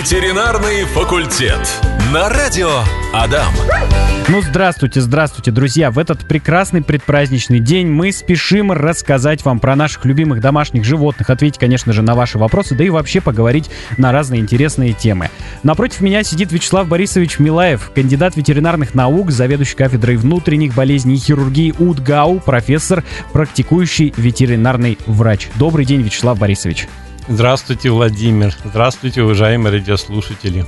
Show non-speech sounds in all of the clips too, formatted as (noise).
Ветеринарный факультет. На радио Адам. Ну, здравствуйте, здравствуйте, друзья. В этот прекрасный предпраздничный день мы спешим рассказать вам про наших любимых домашних животных, ответить, конечно же, на ваши вопросы, да и вообще поговорить на разные интересные темы. Напротив меня сидит Вячеслав Борисович Милаев, кандидат ветеринарных наук, заведующий кафедрой внутренних болезней и хирургии УДГАУ, профессор, практикующий ветеринарный врач. Добрый день, Вячеслав Борисович. Здравствуйте, Владимир. Здравствуйте, уважаемые радиослушатели.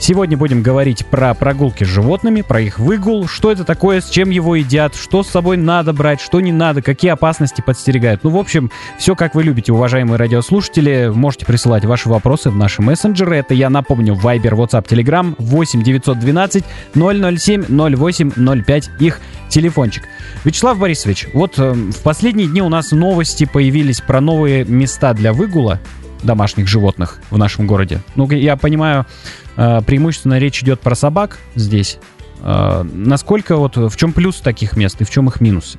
Сегодня будем говорить про прогулки с животными, про их выгул, что это такое, с чем его едят, что с собой надо брать, что не надо, какие опасности подстерегают. Ну, в общем, все как вы любите, уважаемые радиослушатели. Можете присылать ваши вопросы в наши мессенджеры. Это я напомню, Viber, WhatsApp, Telegram 8 912 007 08 05 их телефончик. Вячеслав Борисович, вот э, в последние дни у нас новости появились про новые места для выгула домашних животных в нашем городе. Ну, я понимаю, э, преимущественно речь идет про собак здесь. Э, насколько вот в чем плюс таких мест и в чем их минусы?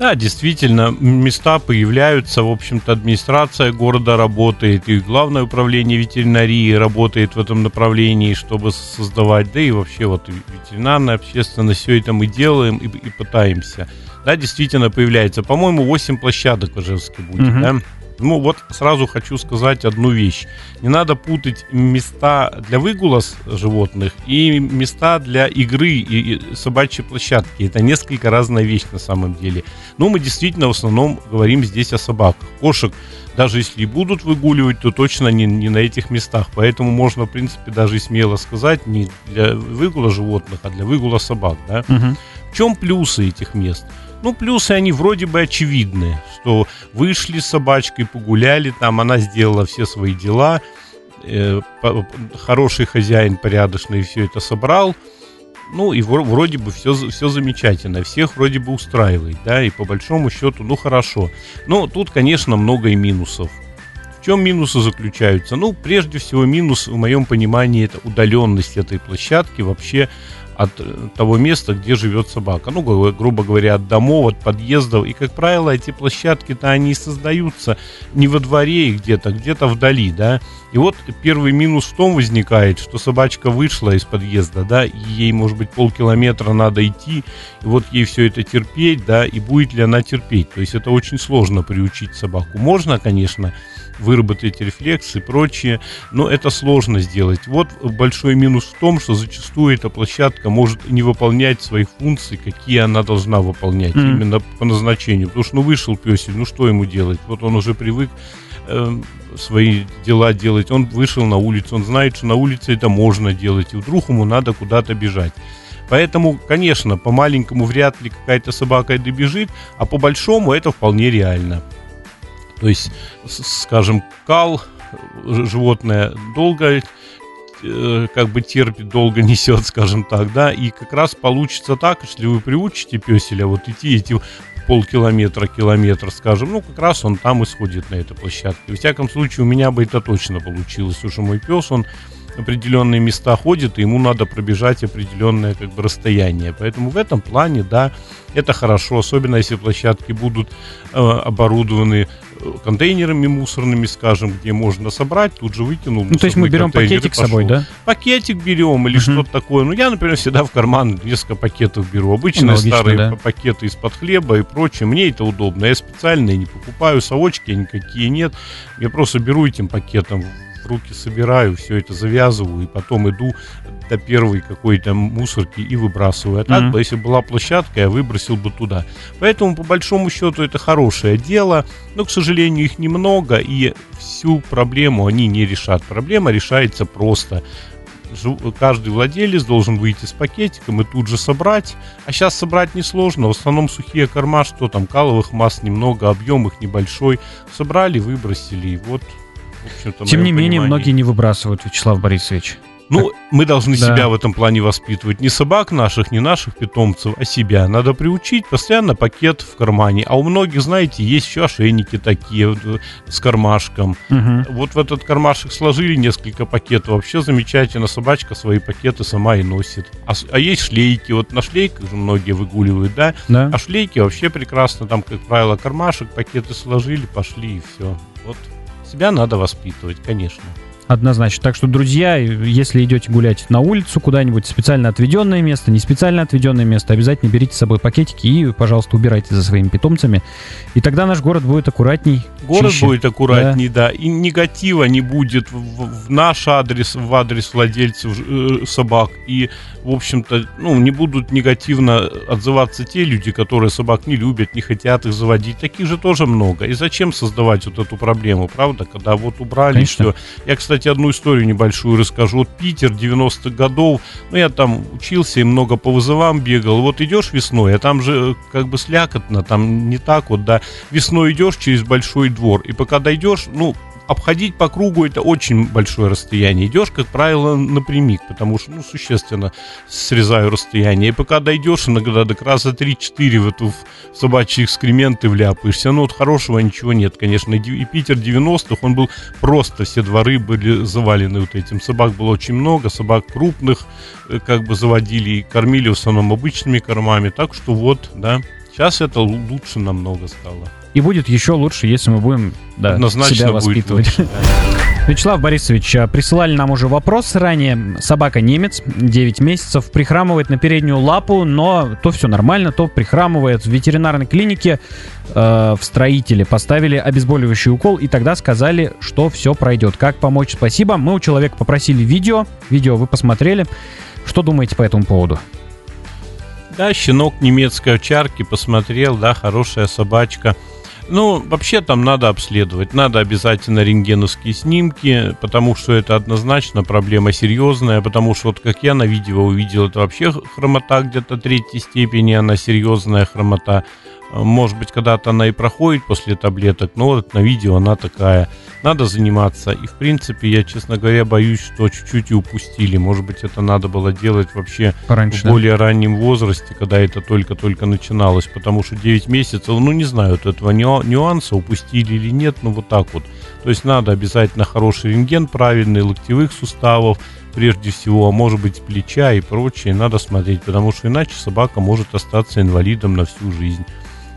Да, действительно, места появляются, в общем-то, администрация города работает, и главное управление ветеринарии работает в этом направлении, чтобы создавать, да и вообще вот ветеринарная общественность, все это мы делаем и, и пытаемся. Да, действительно появляется, по-моему, 8 площадок в Ижевске будет, угу. да? Ну вот сразу хочу сказать одну вещь. Не надо путать места для выгула животных и места для игры и собачьей площадки. Это несколько разная вещь на самом деле. Но мы действительно в основном говорим здесь о собаках. Кошек даже если и будут выгуливать, то точно не, не на этих местах. Поэтому можно, в принципе, даже и смело сказать, не для выгула животных, а для выгула собак. Да? Угу. В чем плюсы этих мест? Ну, плюсы они вроде бы очевидны, что вышли с собачкой, погуляли там, она сделала все свои дела, э, хороший хозяин порядочный все это собрал, ну и вроде бы все, все замечательно, всех вроде бы устраивает, да, и по большому счету, ну хорошо. Но тут, конечно, много и минусов. В чем минусы заключаются? Ну, прежде всего, минус, в моем понимании, это удаленность этой площадки вообще от э, того места, где живет собака. Ну, грубо говоря, от домов, от подъездов. И, как правило, эти площадки-то они создаются не во дворе и где-то, где-то вдали, да. И вот первый минус в том возникает, что собачка вышла из подъезда, да, и ей, может быть, полкилометра надо идти, и вот ей все это терпеть, да, и будет ли она терпеть. То есть это очень сложно приучить собаку. Можно, конечно, выработать рефлекс и прочее, но это сложно сделать. Вот большой минус в том, что зачастую эта площадка может не выполнять своих функций, какие она должна выполнять mm. именно по назначению. Потому что ну вышел песель, ну что ему делать? Вот он уже привык э, свои дела делать. Он вышел на улицу, он знает, что на улице это можно делать, и вдруг ему надо куда-то бежать. Поэтому, конечно, по маленькому вряд ли какая-то собака добежит, а по большому это вполне реально. То есть, скажем, кал животное долго э, как бы терпит, долго (laughs) несет, скажем так, да, и как раз получится так, если вы приучите песеля вот идти эти полкилометра, километр, скажем, ну, как раз он там исходит на этой площадке. В всяком случае, у меня бы это точно получилось. Уже мой пес, он определенные места ходит, и ему надо пробежать определенное как бы расстояние. Поэтому в этом плане, да, это хорошо, особенно если площадки будут э, оборудованы контейнерами мусорными, скажем, где можно собрать, тут же выкинул. Ну, то есть мы берем пакетик с собой, да? Пакетик берем или uh-huh. что-то такое. Ну, я, например, всегда в карман несколько пакетов беру. Обычные Логично, старые да. пакеты из-под хлеба и прочее. Мне это удобно. Я специально не покупаю совочки, никакие нет. Я просто беру этим пакетом руки собираю, все это завязываю, и потом иду до первой какой-то мусорки и выбрасываю. А так mm-hmm. бы, если была площадка, я выбросил бы туда. Поэтому, по большому счету, это хорошее дело, но, к сожалению, их немного, и всю проблему они не решат. Проблема решается просто каждый владелец должен выйти с пакетиком и тут же собрать. А сейчас собрать несложно. В основном сухие корма, что там, каловых масс немного, объем их небольшой. Собрали, выбросили. И вот тем не менее, многие не выбрасывают, Вячеслав Борисович. Ну, мы должны да. себя в этом плане воспитывать. Не собак наших, не наших питомцев, а себя. Надо приучить постоянно пакет в кармане. А у многих, знаете, есть еще ошейники такие э, с кармашком. Угу. Вот в этот кармашек сложили несколько пакетов. Вообще замечательно. Собачка свои пакеты сама и носит. А, а есть шлейки. Вот на шлейках же многие выгуливают, да? да? А шлейки вообще прекрасно. Там, как правило, кармашек, пакеты сложили, пошли и все. Вот себя надо воспитывать, конечно. Однозначно. Так что, друзья, если идете гулять на улицу куда-нибудь, специально отведенное место, не специально отведенное место, обязательно берите с собой пакетики и, пожалуйста, убирайте за своими питомцами. И тогда наш город будет аккуратней. Город чище. будет аккуратней, да. да. И негатива не будет в, в наш адрес, в адрес владельцев э, собак. И, в общем-то, ну, не будут негативно отзываться те люди, которые собак не любят, не хотят их заводить. Таких же тоже много. И зачем создавать вот эту проблему, правда? Когда вот убрали Конечно. все. Я, кстати, одну историю небольшую расскажу. Вот Питер 90-х годов, ну, я там учился и много по вызовам бегал. Вот идешь весной, а там же как бы слякотно, там не так вот, да. Весной идешь через большой двор, и пока дойдешь, ну, обходить по кругу это очень большое расстояние. Идешь, как правило, напрямик, потому что, ну, существенно срезаю расстояние. И пока дойдешь, иногда до раза 3-4 в эту в собачьи экскременты вляпаешься. Ну, вот хорошего ничего нет, конечно. И Питер 90-х, он был просто, все дворы были завалены вот этим. Собак было очень много, собак крупных э, как бы заводили и кормили в основном обычными кормами. Так что вот, да, сейчас это лучше намного стало. И будет еще лучше, если мы будем да, Однозначно себя воспитывать. Будет лучше. (laughs) Вячеслав Борисович, а, присылали нам уже вопрос ранее. Собака немец, 9 месяцев, прихрамывает на переднюю лапу, но то все нормально, то прихрамывает. В ветеринарной клинике э, в строителе поставили обезболивающий укол, и тогда сказали, что все пройдет. Как помочь? Спасибо. Мы у человека попросили видео. Видео вы посмотрели. Что думаете по этому поводу? Да, щенок немецкой овчарки посмотрел, да, хорошая собачка. Ну, вообще там надо обследовать. Надо обязательно рентгеновские снимки, потому что это однозначно проблема серьезная, потому что вот как я на видео увидел, это вообще хромота где-то третьей степени, она серьезная хромота. Может быть, когда-то она и проходит после таблеток, но вот на видео она такая. Надо заниматься. И, в принципе, я, честно говоря, боюсь, что чуть-чуть и упустили. Может быть, это надо было делать вообще Пораньше, в более раннем возрасте, когда это только-только начиналось. Потому что 9 месяцев, ну, не знаю, вот этого нюанса, упустили или нет, ну, вот так вот. То есть надо обязательно хороший рентген, правильный, локтевых суставов, прежде всего, а может быть плеча и прочее, надо смотреть, потому что иначе собака может остаться инвалидом на всю жизнь.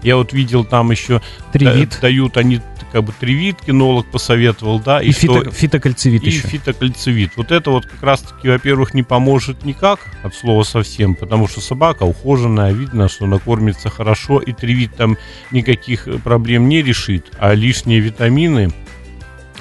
Я вот видел там еще Тривит. дают они как бы тривит, кинолог посоветовал, да, и, и фито, фитокальцивит и еще. фитокальцивит. Вот это вот как раз-таки, во-первых, не поможет никак, от слова совсем, потому что собака ухоженная, видно, что она кормится хорошо, и тривит там никаких проблем не решит, а лишние витамины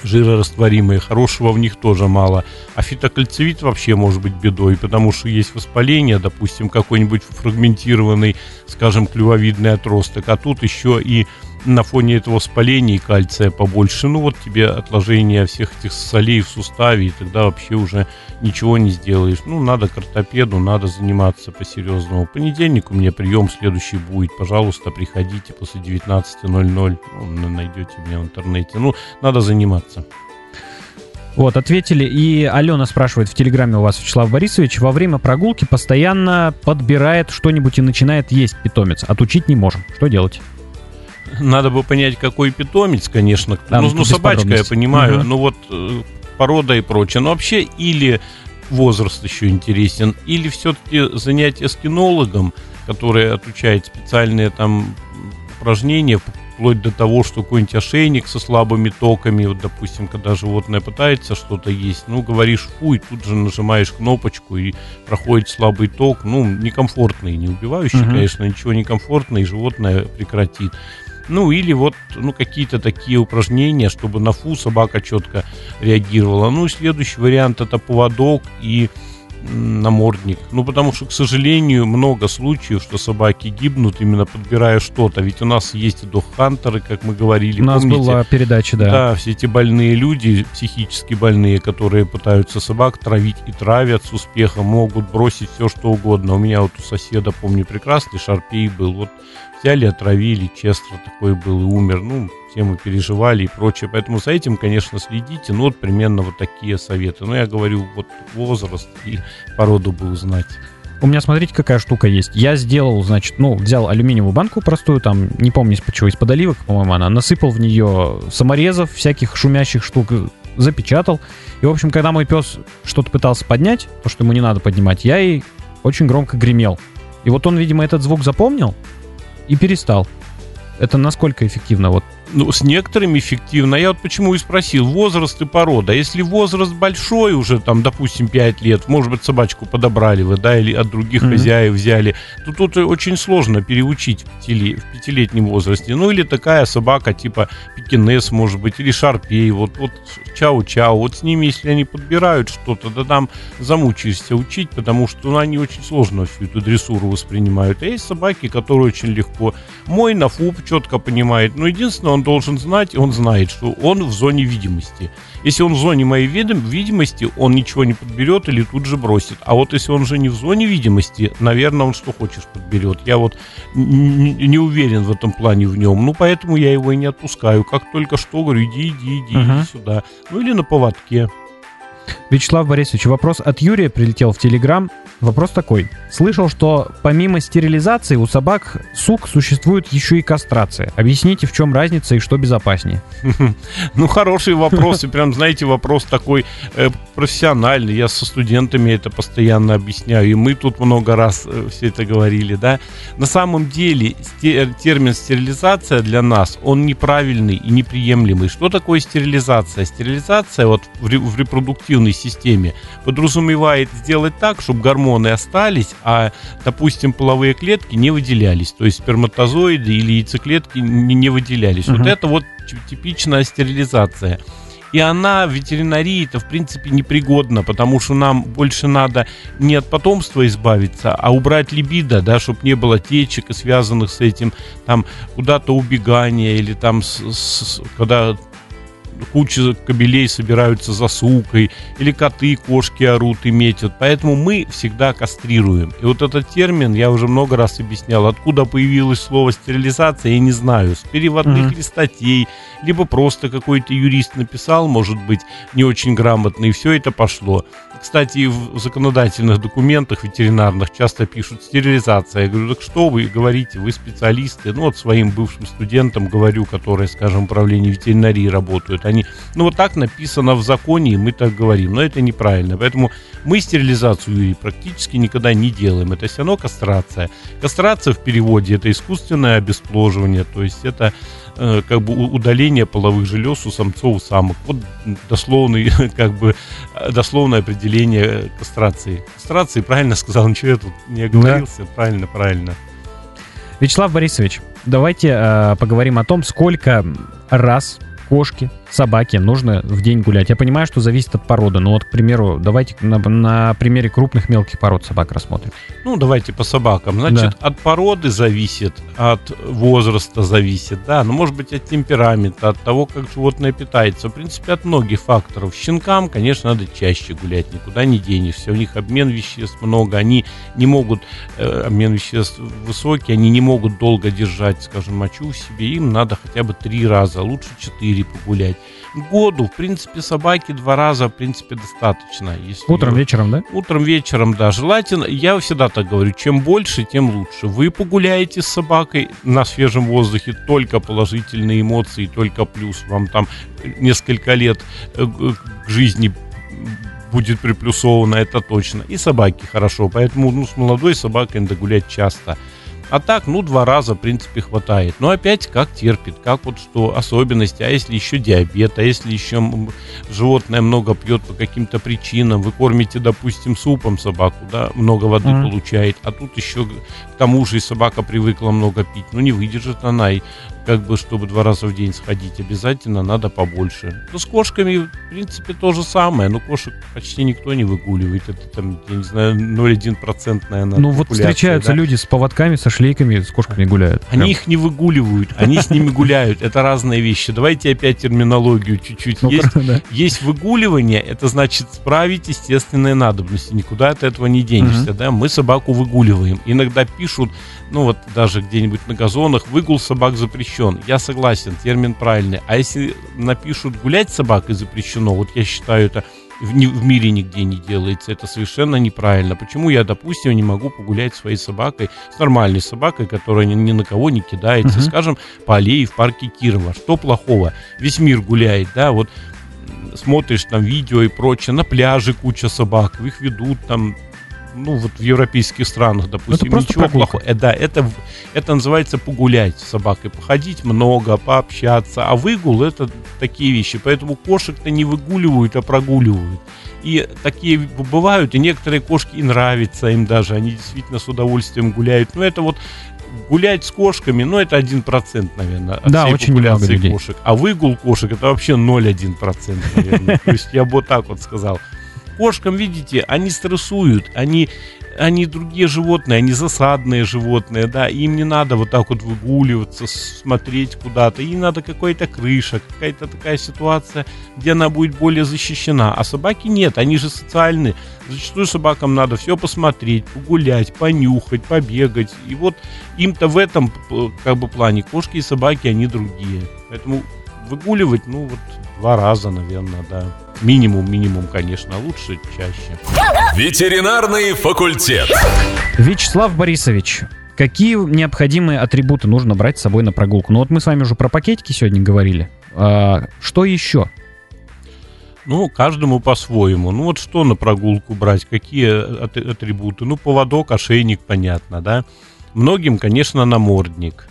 жирорастворимые, хорошего в них тоже мало. А фитокальцивит вообще может быть бедой, потому что есть воспаление, допустим, какой-нибудь фрагментированный, скажем, клювовидный отросток, а тут еще и на фоне этого воспаления и кальция побольше. Ну вот тебе отложение всех этих солей в суставе, и тогда вообще уже ничего не сделаешь. Ну, надо к ортопеду, надо заниматься по-серьезному. Понедельник у меня прием следующий будет. Пожалуйста, приходите после 19.00. Ну, найдете меня в интернете. Ну, надо заниматься. Вот, ответили. И Алена спрашивает в Телеграме у вас, Вячеслав Борисович, во время прогулки постоянно подбирает что-нибудь и начинает есть питомец. Отучить не можем. Что делать? Надо бы понять, какой питомец, конечно. Да, ну, ну собачка, я понимаю. Угу. Ну вот э, порода и прочее. Но вообще или возраст еще интересен, или все-таки занятие с кинологом, который отучает специальные там упражнения, вплоть до того, что какой-нибудь ошейник со слабыми токами, вот, допустим, когда животное пытается что-то есть, ну, говоришь фу, и тут же нажимаешь кнопочку, и проходит слабый ток, ну, некомфортный, не убивающий, uh-huh. конечно, ничего некомфортный, и животное прекратит. Ну, или вот ну, какие-то такие упражнения, чтобы на фу собака четко реагировала. Ну, и следующий вариант это поводок и намордник. Ну, потому что, к сожалению, много случаев, что собаки гибнут, именно подбирая что-то. Ведь у нас есть и док-хантеры, как мы говорили. У нас помните? была передача, да. Да, все эти больные люди, психически больные, которые пытаются собак травить и травят с успехом, могут бросить все, что угодно. У меня вот у соседа, помню, прекрасный шарпей был. Вот взяли, отравили, Честер такой был и умер. Ну, все мы переживали и прочее. Поэтому за этим, конечно, следите. Ну, вот примерно вот такие советы. Но я говорю, вот возраст и породу бы узнать. У меня, смотрите, какая штука есть. Я сделал, значит, ну, взял алюминиевую банку простую, там, не помню из-под чего, из-под оливок, по-моему, она, насыпал в нее саморезов, всяких шумящих штук, запечатал. И, в общем, когда мой пес что-то пытался поднять, то, что ему не надо поднимать, я и очень громко гремел. И вот он, видимо, этот звук запомнил, и перестал. Это насколько эффективно? Вот Ну, с некоторыми эффективно. Я вот почему и спросил, возраст и порода. Если возраст большой, уже там, допустим, 5 лет, может быть, собачку подобрали вы, да, или от других mm-hmm. хозяев взяли, то тут очень сложно переучить в, пятили, в пятилетнем возрасте. Ну, или такая собака типа пекинес, может быть, или шарпей, вот, вот чау-чау. Вот с ними, если они подбирают что-то, да там замучаешься учить, потому что ну, они очень сложно всю эту дрессуру воспринимают. А есть собаки, которые очень легко. Мой на фуп четко понимает. Но единственное, он должен знать, он знает, что он в зоне видимости. Если он в зоне моей видимости, он ничего не подберет или тут же бросит. А вот если он же не в зоне видимости, наверное, он что хочешь подберет. Я вот не уверен в этом плане в нем. Ну, поэтому я его и не отпускаю. Как только что говорю, иди, иди, иди, uh-huh. иди сюда. Ну, или на поводке. Вячеслав Борисович, вопрос от Юрия прилетел в Телеграм. Вопрос такой. Слышал, что помимо стерилизации у собак сук существует еще и кастрация. Объясните, в чем разница и что безопаснее? (laughs) Ну, хороший вопрос. И прям, знаете, вопрос такой э, профессиональный. Я со студентами это постоянно объясняю. И мы тут много раз э, все это говорили, да. На самом деле термин стерилизация для нас, он неправильный и неприемлемый. Что такое стерилизация? Стерилизация вот в, в репродуктивной системе подразумевает сделать так, чтобы гормоны остались, а, допустим, половые клетки не выделялись, то есть сперматозоиды или яйцеклетки не, не выделялись. Угу. Вот это вот типичная стерилизация. И она в ветеринарии это в принципе непригодна, потому что нам больше надо не от потомства избавиться, а убрать либидо, да, чтобы не было течек, связанных с этим, там куда-то убегания или там с, с, когда куча кобелей собираются за сукой, или коты, кошки орут и метят. Поэтому мы всегда кастрируем. И вот этот термин я уже много раз объяснял. Откуда появилось слово стерилизация, я не знаю. С переводных mm-hmm. статей, либо просто какой-то юрист написал, может быть, не очень грамотно, и все это пошло. Кстати, в законодательных документах ветеринарных часто пишут стерилизация. Я говорю, так что вы говорите, вы специалисты. Ну, вот своим бывшим студентам говорю, которые, скажем, в управлении ветеринарии работают. Они, ну, вот так написано в законе, и мы так говорим. Но это неправильно. Поэтому мы стерилизацию Юрий, практически никогда не делаем. Это все равно кастрация. Кастрация в переводе это искусственное обесплодивание. То есть это Э, как бы удаление половых желез у самцов и самок. Вот дословный, (laughs) как бы, дословное определение кастрации. Кастрации, правильно сказал, ничего я тут не оговорился. Да. Правильно, правильно. Вячеслав Борисович, давайте э, поговорим о том, сколько раз кошки, собаке нужно в день гулять. Я понимаю, что зависит от породы, но вот, к примеру, давайте на, на примере крупных мелких пород собак рассмотрим. Ну, давайте по собакам. Значит, да. от породы зависит, от возраста зависит, да, ну, может быть, от темперамента, от того, как животное питается. В принципе, от многих факторов. Щенкам, конечно, надо чаще гулять, никуда не денешься. У них обмен веществ много, они не могут, э, обмен веществ высокий, они не могут долго держать, скажем, мочу в себе. Им надо хотя бы три раза, лучше четыре погулять году, в принципе, собаки два раза, в принципе, достаточно. Если утром, вечером, да? Утром, вечером, да. Желательно, я всегда так говорю, чем больше, тем лучше. Вы погуляете с собакой на свежем воздухе, только положительные эмоции, только плюс. Вам там несколько лет э, к жизни будет приплюсовано, это точно. И собаки хорошо, поэтому ну, с молодой собакой надо гулять часто. А так, ну, два раза, в принципе, хватает. Но опять, как терпит, как вот что особенности, а если еще диабет, а если еще животное много пьет по каким-то причинам, вы кормите, допустим, супом собаку, да, много воды mm-hmm. получает, а тут еще к тому же и собака привыкла много пить, ну, не выдержит она, и как бы, чтобы два раза в день сходить, обязательно надо побольше. Ну, с кошками, в принципе, то же самое. Но кошек почти никто не выгуливает. Это там, я не знаю, 0,1% наверное. Ну, вот встречаются да? люди с поводками, со шлейками, с кошками гуляют. Они Прям. их не выгуливают, они с ними гуляют. Это разные вещи. Давайте опять терминологию чуть-чуть. Есть, (laughs) есть выгуливание, это значит справить естественные надобности. Никуда от этого не денешься. Да? Мы собаку выгуливаем. Иногда пишут, ну вот даже где-нибудь на газонах, выгул собак запрещен. Я согласен, термин правильный. А если напишут гулять с собакой запрещено, вот я считаю это в, ни, в мире нигде не делается. Это совершенно неправильно. Почему я, допустим, не могу погулять своей собакой, с нормальной собакой, которая ни, ни на кого не кидается, uh-huh. скажем, по аллее в парке Кирова? Что плохого? Весь мир гуляет, да, вот смотришь там видео и прочее, на пляже куча собак, их ведут там ну, вот в европейских странах, допустим, это ничего прогулка. плохого. Э, да, это, это называется погулять с собакой, походить много, пообщаться. А выгул это такие вещи. Поэтому кошек-то не выгуливают, а прогуливают. И такие бывают, и некоторые кошки и нравятся им даже, они действительно с удовольствием гуляют. Но это вот гулять с кошками, ну, это 1%, наверное, от Да, всей очень популяции кошек. А выгул кошек это вообще 0,1%, наверное. (laughs) То есть я бы вот так вот сказал. Кошкам, видите, они стрессуют, они, они другие животные, они засадные животные, да, им не надо вот так вот выгуливаться, смотреть куда-то, им надо какая-то крыша, какая-то такая ситуация, где она будет более защищена, а собаки нет, они же социальные, зачастую собакам надо все посмотреть, погулять, понюхать, побегать, и вот им-то в этом э, как бы плане кошки и собаки, они другие, поэтому выгуливать, ну вот два раза, наверное, да. Минимум, минимум, конечно, а лучше чаще. Ветеринарный факультет. Вячеслав Борисович, какие необходимые атрибуты нужно брать с собой на прогулку? Ну вот мы с вами уже про пакетики сегодня говорили. А, что еще? Ну, каждому по-своему. Ну, вот что на прогулку брать, какие ат- атрибуты? Ну, поводок, ошейник, понятно, да. Многим, конечно, намордник.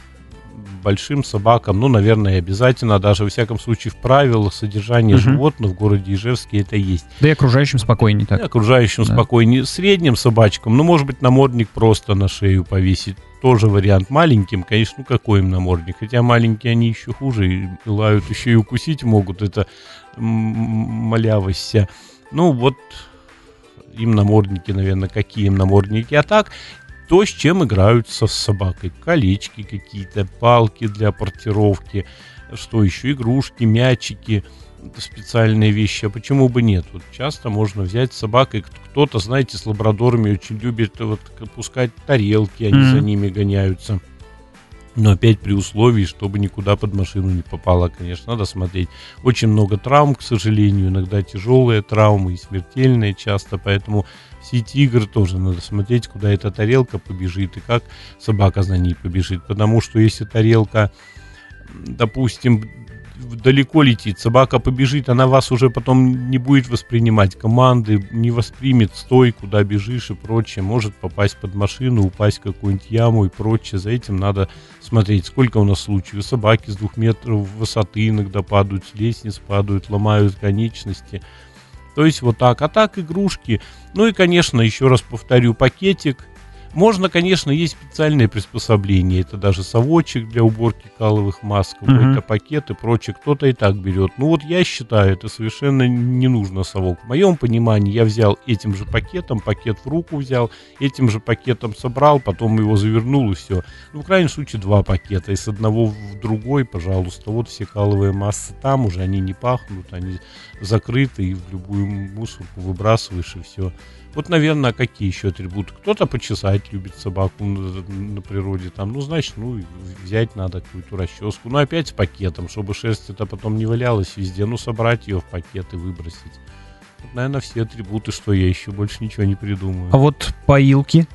Большим собакам, ну, наверное, обязательно, даже, во всяком случае, в правилах содержания Мгм. животных в городе Ижевске это есть. Да и окружающим спокойней так. И окружающим Да. спокойнее. Средним собачкам, ну, может быть, намордник просто на шею повесить. Тоже вариант. Маленьким, конечно, ну какой им намордник? Хотя маленькие они еще хуже, и лают, еще и укусить могут. Это малявость вся. Ну, вот им намордники, наверное, какие им намордники. А так, то, с чем играются с собакой. Колечки какие-то, палки для портировки, что еще, игрушки, мячики специальные вещи, а почему бы нет? Вот часто можно взять с собакой, кто-то, знаете, с лабрадорами очень любит вот пускать тарелки, они Мгм. за ними гоняются. Но опять при условии, чтобы никуда под машину не попало, конечно, надо смотреть. Очень много травм, к сожалению, иногда тяжелые травмы и смертельные часто, поэтому все эти игры тоже надо смотреть, куда эта тарелка побежит и как собака за ней побежит. Потому что если тарелка, допустим, далеко летит, собака побежит, она вас уже потом не будет воспринимать команды, не воспримет стой, куда бежишь и прочее, может попасть под машину, упасть в какую-нибудь яму и прочее. За этим надо смотреть, сколько у нас случаев. Собаки с двух метров высоты иногда падают, с лестниц падают, ломают конечности. То есть вот так. А так игрушки. Ну и, конечно, еще раз повторю, пакетик. Можно, конечно, есть специальные приспособления. Это даже совочек для уборки каловых Мгм. какой-то пакет и прочее. Кто-то и так берет. Ну вот я считаю, это совершенно не нужно совок. В моем понимании я взял этим же пакетом, пакет в руку взял, этим же пакетом собрал, потом его завернул и все. Ну, в крайнем случае, два пакета. И с одного в другой, пожалуйста. Вот все каловые массы там уже, они не пахнут, они закрыты, и в любую мусорку выбрасываешь, и все. Вот, наверное, какие еще атрибуты? Кто-то почесать любит собаку на, на природе, там, ну, значит, ну, взять надо какую-то расческу. Ну, опять с пакетом, чтобы шерсть это потом не валялась везде. Ну, собрать ее в пакет и выбросить. Вот, наверное, все атрибуты, что я еще больше ничего не придумаю. А вот поилки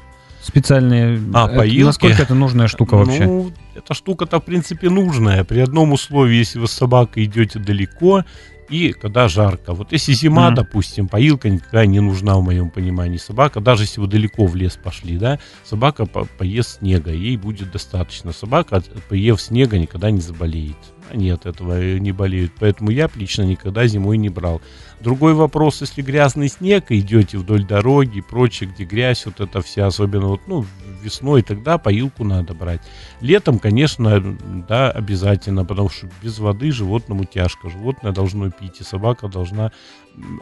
специальные. А, это- поилки? Насколько это нужная штука вообще? Ну, эта штука-то, в принципе, нужная. При одном условии, если вы с собакой идете далеко, и когда жарко. Вот если зима, Мгм. допустим, поилка никогда не нужна в моем понимании. Собака, даже если вы далеко в лес пошли, да, собака по- поест снега, ей будет достаточно. Собака, поев снега, никогда не заболеет. Они от этого э, не болеют. Поэтому я лично никогда зимой не брал. Другой вопрос, если грязный снег, и идете вдоль дороги и прочее, где грязь, вот это вся, особенно вот, ну, весной, тогда поилку надо брать. Летом, конечно, да, обязательно, потому что без воды животному тяжко. Животное должно пить, и собака должна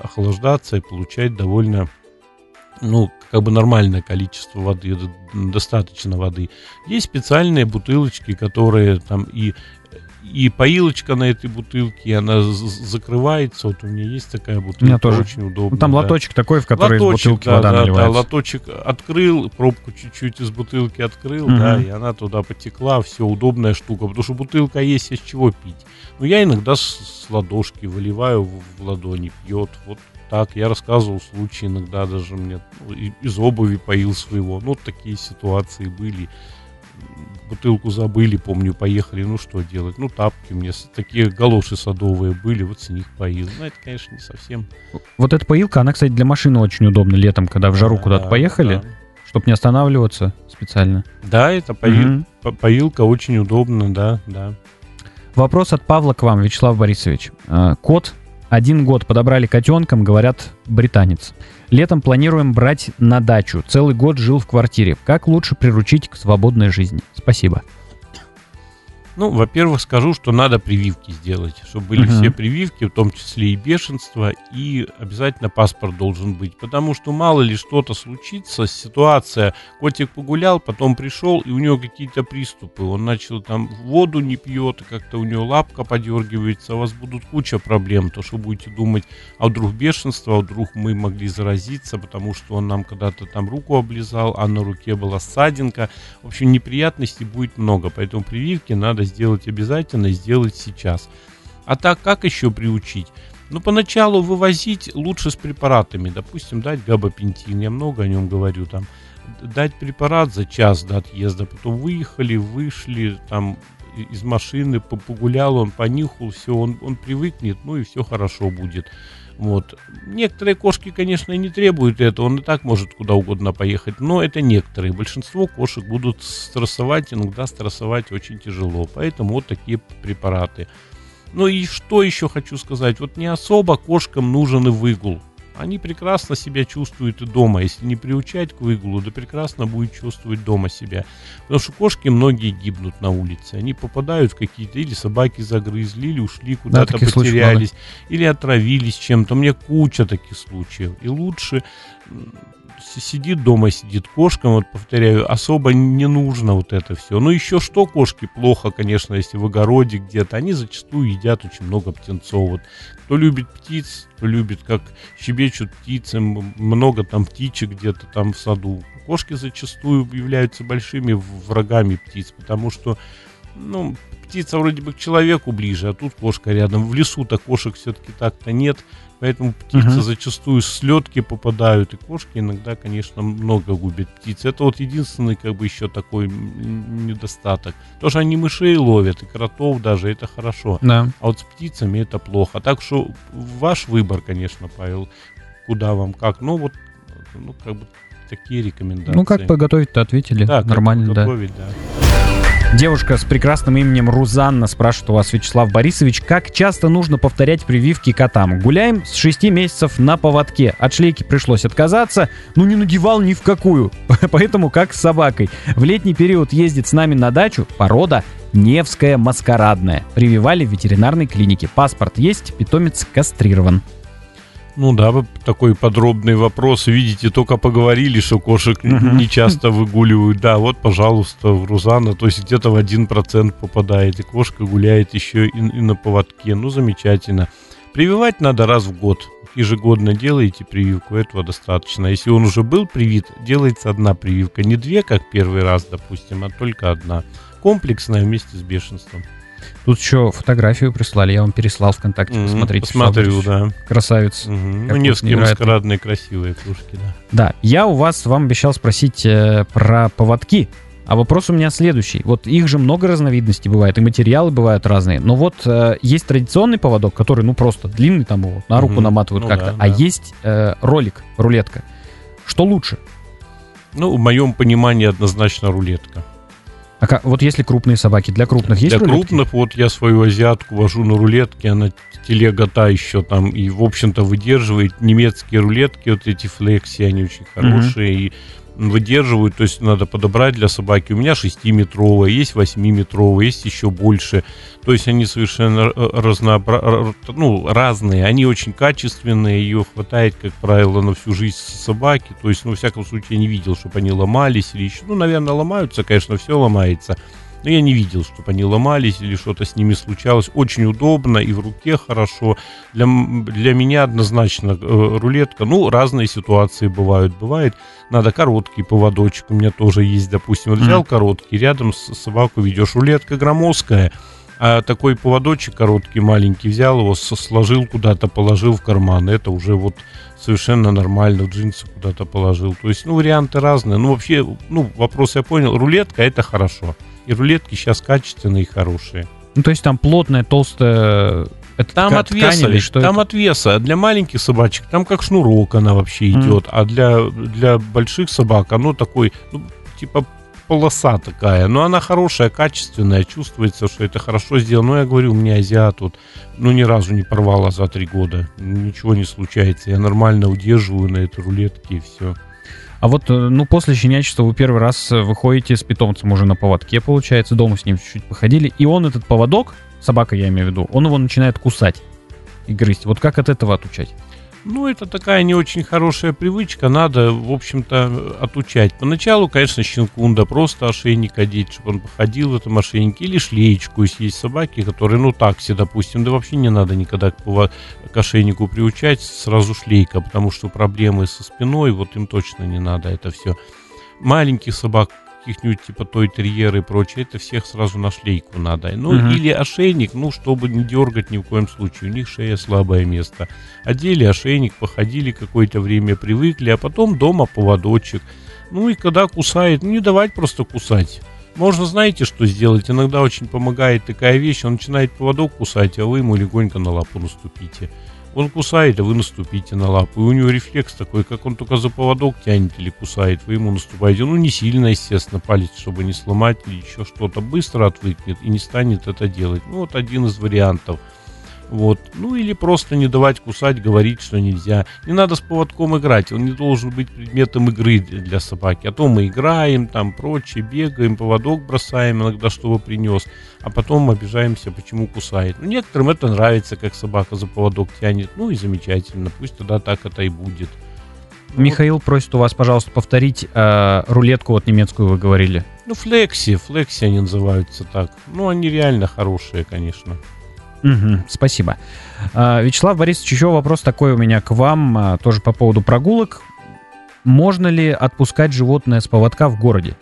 охлаждаться и получать довольно ну, как бы нормальное количество воды, достаточно воды. Есть специальные бутылочки, которые там и и поилочка на этой бутылке, она закрывается. Вот у меня есть такая бутылка, меня тоже. очень удобно. Ну, там да. лоточек такой, в который Лоточек, из бутылки да, вода да, да, наливается. лоточек открыл, пробку чуть-чуть из бутылки открыл, Мгм. да, и она туда потекла, все, удобная штука, потому что бутылка есть из чего пить. Но я иногда с, с ладошки выливаю в, в ладони, пьет, вот так. Я рассказывал случаи, иногда даже мне ну, из обуви поил своего, ну, такие ситуации были. Бутылку забыли, помню, поехали, ну что делать? Ну, тапки мне, такие галоши садовые были, вот с них поил. Ну, это, конечно, не совсем. Вот эта поилка, она, кстати, для машины очень удобна летом, когда в жару Да, куда-то поехали, Да, чтобы не останавливаться специально. Да, это поил- по- поилка очень удобно, да, да. Вопрос от Павла к вам, Вячеслав Борисович. А, Кот один год подобрали котенком, говорят, британец. Летом планируем брать на дачу. Целый год жил в квартире. Как лучше приручить к свободной жизни? Спасибо. Ну, во-первых, скажу, что надо прививки сделать, чтобы были Мгм. все прививки, в том числе и бешенство, и обязательно паспорт должен быть, потому что мало ли что-то случится, ситуация, котик погулял, потом пришел, и у него какие-то приступы, он начал там воду не пьет, как-то у него лапка подергивается, у вас будут куча проблем, то что будете думать, а вдруг бешенство, а вдруг мы могли заразиться, потому что он нам когда-то там руку облизал, а на руке была ссадинка, в общем, неприятностей будет много, поэтому прививки надо сделать обязательно, сделать сейчас. А так, как еще приучить? Ну, поначалу вывозить лучше с препаратами. Допустим, дать габапентин, я много о нем говорю там. Дать препарат за час до отъезда, потом выехали, вышли, там из машины, по- погулял, он понюхал, все, он, он привыкнет, ну и все хорошо будет. Вот. Некоторые кошки, конечно, не требуют этого, он и так может куда угодно поехать, но это некоторые. Большинство кошек будут стрессовать, иногда стрессовать очень тяжело, поэтому вот такие препараты. Ну и что еще хочу сказать, вот не особо кошкам нужен и выгул. Они прекрасно себя чувствуют и дома. Если не приучать к выгулу, да прекрасно будет чувствовать дома себя. Потому что кошки многие гибнут на улице. Они попадают в какие-то, или собаки загрызли, или ушли куда-то, случаев потерялись, или отравились чем-то. У меня куча таких случаев. И лучше сидит дома, сидит кошкам, вот повторяю, особо не нужно вот это все. Ну еще что кошки плохо, конечно, если в огороде где-то, они зачастую едят очень много птенцов. Вот кто любит птиц, кто любит, как щебечут птицы, много там птичек где-то там в саду. Кошки зачастую являются большими врагами птиц, потому что, ну, птица вроде бы к человеку ближе, а тут кошка рядом. В лесу-то кошек все-таки так-то нет, поэтому птицы Мгм. зачастую с летки попадают, и кошки иногда, конечно, много губят птиц. Это вот единственный, как бы, еще такой недостаток. То, что они мышей ловят, и кротов даже, это хорошо. Да. А вот с птицами это плохо. Так что ваш выбор, конечно, Павел, куда вам, как. Ну, вот, ну, как бы такие рекомендации. Ну, как подготовить-то ответили. Да, Нормально, да. да. Девушка с прекрасным именем Рузанна спрашивает у вас, Вячеслав Борисович, как часто нужно повторять прививки котам? Гуляем с 6 месяцев на поводке. От шлейки пришлось отказаться, ну не надевал ни в какую. (laughs) Поэтому как с собакой. В летний период ездит с нами на дачу порода Невская маскарадная. Прививали в ветеринарной клинике. Паспорт есть, питомец кастрирован. Ну да, вы такой подробный вопрос. Видите, только поговорили, что кошек не часто выгуливают. Да, вот, пожалуйста, в Рузана, то есть где-то в 1% попадает. И кошка гуляет еще и, и на поводке. Ну, замечательно. Прививать надо раз в год. Ежегодно делаете прививку, этого достаточно. Если он уже был привит, делается одна прививка. Не две, как первый раз, допустим, а только одна. Комплексная вместе с бешенством. Тут еще фотографию прислали, я вам переслал ВКонтакте, Мгм, посмотрите. Посмотрю, да. Красавец. Как Ну, Невские маскарадные красивые кружки, да. Да, я у вас вам обещал спросить э, про поводки. А вопрос у меня следующий. Вот их же много разновидностей бывает, и материалы бывают разные. Но вот э, есть традиционный поводок, который, ну, просто длинный, там его на руку Мгм. наматывают Ну как-то. да, а да. есть э, ролик, рулетка. Что лучше? Ну, в моем понимании однозначно рулетка. А ка- вот если крупные собаки, для крупных есть Для рулетки? крупных, вот я свою азиатку вожу на рулетке, она телега та еще там, и, в общем-то, выдерживает немецкие рулетки, вот эти флекси, они очень хорошие, и выдерживают, то есть надо подобрать для собаки. У меня 6-метровая, есть 8-метровая, есть еще больше. То есть они совершенно э, разнообра... ну, разные, они очень качественные, ее хватает, как правило, на всю жизнь собаки. То есть, ну, во всяком случае, я не видел, чтобы они ломались или еще. Ну, наверное, ломаются, конечно, все ломается. Но я не видел, чтобы они ломались или что-то с ними случалось. Очень удобно и в руке хорошо. Для, для меня однозначно э, рулетка. Ну, разные ситуации бывают. Бывает, надо короткий поводочек. У меня тоже есть, допустим. Вот взял Мгм. короткий, рядом с собаку ведешь. Рулетка громоздкая. А такой поводочек короткий, маленький, взял его, сложил куда-то, положил в карман. Это уже вот совершенно нормально, джинсы куда-то положил. То есть, ну, варианты разные. Ну, вообще, ну, вопрос я понял. Рулетка это хорошо. И рулетки сейчас качественные и хорошие. Ну, то есть там плотная, толстая... Это Там тка- от ткань веса, или что там это? от веса. А Для маленьких собачек там как шнурок она вообще Мгм. идет, а для, для больших собак оно такой, ну, типа полоса такая, но она хорошая, качественная, чувствуется, что это хорошо сделано. Ну, я говорю, у меня азиат вот, ну, ни разу не порвала за три года, ничего не случается, я нормально удерживаю на этой рулетке и все. А вот, э, ну, после щенячества вы первый раз э, выходите с питомцем уже на поводке, получается, дома с ним чуть-чуть походили, и он этот поводок, собака я имею в виду, он его начинает кусать и грызть. Вот как от этого отучать? Ну, это такая не очень хорошая привычка, надо, в общем-то, отучать. Поначалу, конечно, щенку надо просто ошейник одеть, чтобы он походил в этом ошейнике, или шлеечку, если есть собаки, которые, ну, такси, допустим, да вообще не надо никогда к, к ошейнику приучать, сразу шлейка, потому что проблемы со спиной, вот им точно не надо это все. Маленьких собак, каких-нибудь типа той терьеры и прочее, это всех сразу на шлейку надо. Ну, Мгм. или ошейник, ну, чтобы не дергать ни в коем случае, у них шея слабое место одели ошейник, походили какое-то время, привыкли, а потом дома поводочек. Ну и когда кусает, ну не давать просто кусать. Можно, знаете, что сделать? Иногда очень помогает такая вещь, он начинает поводок кусать, а вы ему легонько на лапу наступите. Он кусает, а вы наступите на лапу. И у него рефлекс такой, как он только за поводок тянет или кусает, вы ему наступаете. Ну, не сильно, естественно, палец, чтобы не сломать или еще что-то. Быстро отвыкнет и не станет это делать. Ну, вот один из вариантов. Вот. Ну или просто не давать кусать, говорить, что нельзя. Не надо с поводком играть, он не должен быть предметом игры для собаки. А то мы играем, там прочее, бегаем, поводок бросаем иногда, чтобы принес, а потом обижаемся, почему кусает. Ну, некоторым это нравится, как собака за поводок тянет. Ну и замечательно, пусть тогда так это и будет. Ну, Михаил просит у вас, пожалуйста, повторить э, рулетку вот немецкую вы говорили. Ну, флекси, флекси они называются так. Ну, они реально хорошие, конечно. Мгм, спасибо. А, Вячеслав Борисович, еще вопрос такой у меня к вам, а, тоже по поводу прогулок. Можно ли отпускать животное с поводка в городе?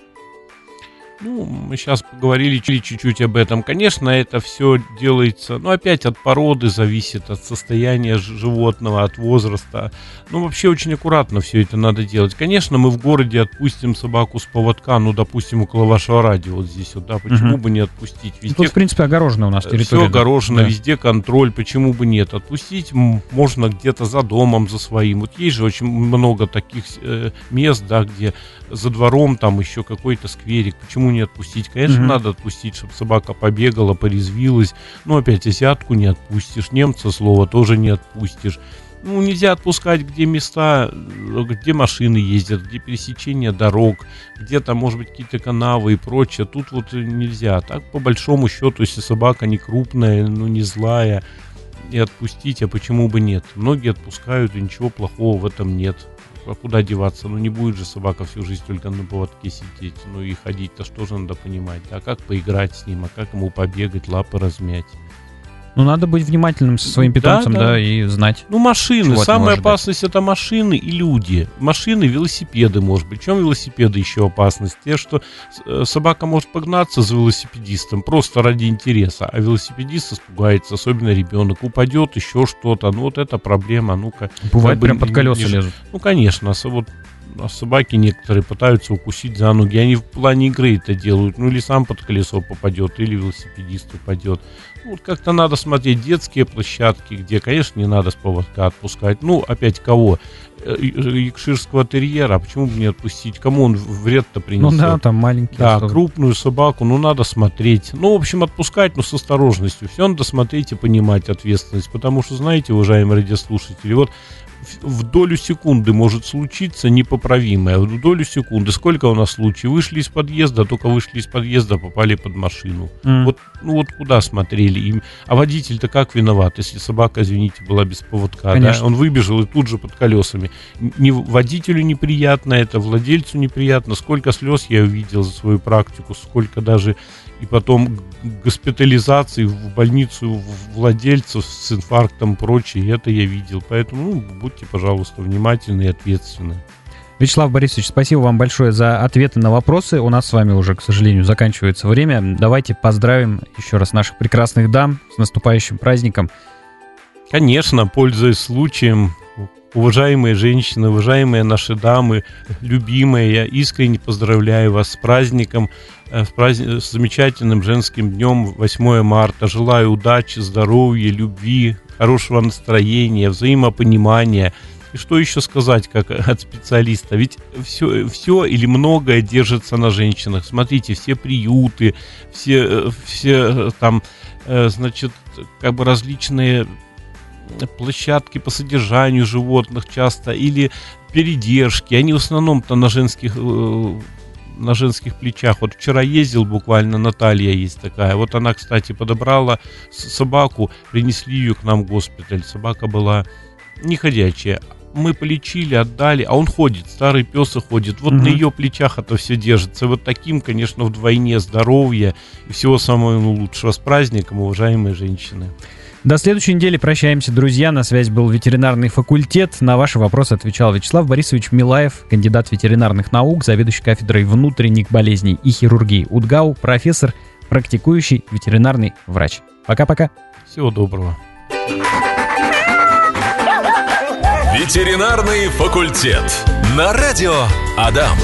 Ну, мы сейчас поговорили чуть- чуть-чуть об этом. Конечно, это все делается, ну, опять от породы зависит, от состояния животного, от возраста. Ну, вообще очень аккуратно все это надо делать. Конечно, мы в городе отпустим собаку с поводка, ну, допустим, около вашего радио вот здесь вот, да, почему Мгм. бы не отпустить? Ну, Везде Тут, в принципе, огорожена у нас территория. все огорожено, Да. везде контроль, почему бы нет? Отпустить можно где-то за домом, за своим. Вот есть же очень много таких э, мест, да, где за двором там еще какой-то скверик. Почему не отпустить? Конечно, Мгм. надо отпустить, чтобы собака побегала, порезвилась. Но опять азиатку не отпустишь, немца слова тоже не отпустишь. Ну, нельзя отпускать, где места, э, где машины ездят, где пересечение дорог, где там, может быть, какие-то канавы и прочее. Тут вот э, нельзя. Так, по большому счету, если собака не крупная, ну, не злая, и отпустить, а почему бы нет? Многие отпускают, и ничего плохого в этом нет. А куда деваться? Ну, не будет же собака всю жизнь только на поводке сидеть. Ну, и ходить-то что же надо понимать? А как поиграть с ним? А как ему побегать, лапы размять? Ну, надо быть внимательным со своим Да, питомцем, да, да. и знать. Ну, машины. Самая опасность это машины и люди. Машины, велосипеды, может быть. В чем велосипеды еще опасность? Те, что э, собака может погнаться за велосипедистом просто ради интереса, а велосипедист испугается, особенно ребенок, упадет, еще что-то. Ну, вот это проблема. Ну-ка. Бывает, прям под колеса лезут. Ну, конечно, вот а собаки некоторые пытаются укусить за ноги. Они в плане игры это делают. Ну, или сам под колесо попадет, или велосипедист упадет. Ну, вот как-то надо смотреть детские площадки, где, конечно, не надо с поводка отпускать. Ну, опять кого? Э, э, Якширского терьера, а почему бы не отпустить? Кому он вред-то Ну принесет? да, там маленький. Да, особо. крупную собаку, ну, надо смотреть. Ну, в общем, отпускать, но с осторожностью. Все надо смотреть и понимать ответственность. Потому что, знаете, уважаемые радиослушатели, вот в- долю секунды может случиться непоправимое. В долю секунды. Сколько у нас случаев? Вышли из подъезда, только вышли из подъезда, попали под машину. М. Вот, ну вот куда смотрели? Им- А водитель-то как виноват, если собака, извините, была без поводка? Да? Он выбежал и тут же под колесами. Не водителю неприятно это, владельцу неприятно. Сколько слез я увидел за свою практику, сколько даже и потом госпитализации в больницу владельцев с инфарктом и прочее, это я видел. Поэтому ну, будьте, пожалуйста, внимательны и ответственны. Вячеслав Борисович, спасибо вам большое за ответы на вопросы. У нас с вами уже, к сожалению, заканчивается время. Давайте поздравим еще раз наших прекрасных дам с наступающим праздником. Конечно, пользуясь случаем, уважаемые женщины, уважаемые наши дамы, любимые, я искренне поздравляю вас с праздником, э, с, праздник, с замечательным женским днем 8 марта. Желаю удачи, здоровья, любви, хорошего настроения, взаимопонимания. И что еще сказать, как (laughs) от специалиста? Ведь все, все или многое держится на женщинах. Смотрите, все приюты, все, все там, э, значит, как бы различные площадки по содержанию животных часто или передержки. Они в основном-то на женских э, на женских плечах. Вот вчера ездил буквально, Наталья есть такая. Вот она, кстати, подобрала собаку, принесли ее к нам в госпиталь. Собака была не ходячая. Мы полечили, отдали, а он ходит, старый пес и ходит. Вот угу. на ее плечах это все держится. Вот таким, конечно, вдвойне здоровья и всего самого лучшего с праздником, уважаемые женщины. До следующей недели прощаемся, друзья. На связь был ветеринарный факультет. На ваши вопросы отвечал Вячеслав Борисович Милаев, кандидат ветеринарных наук, заведующий кафедрой внутренних болезней и хирургии УДГАУ, профессор, практикующий ветеринарный врач. Пока-пока. Всего доброго. Ветеринарный факультет. На радио Адам.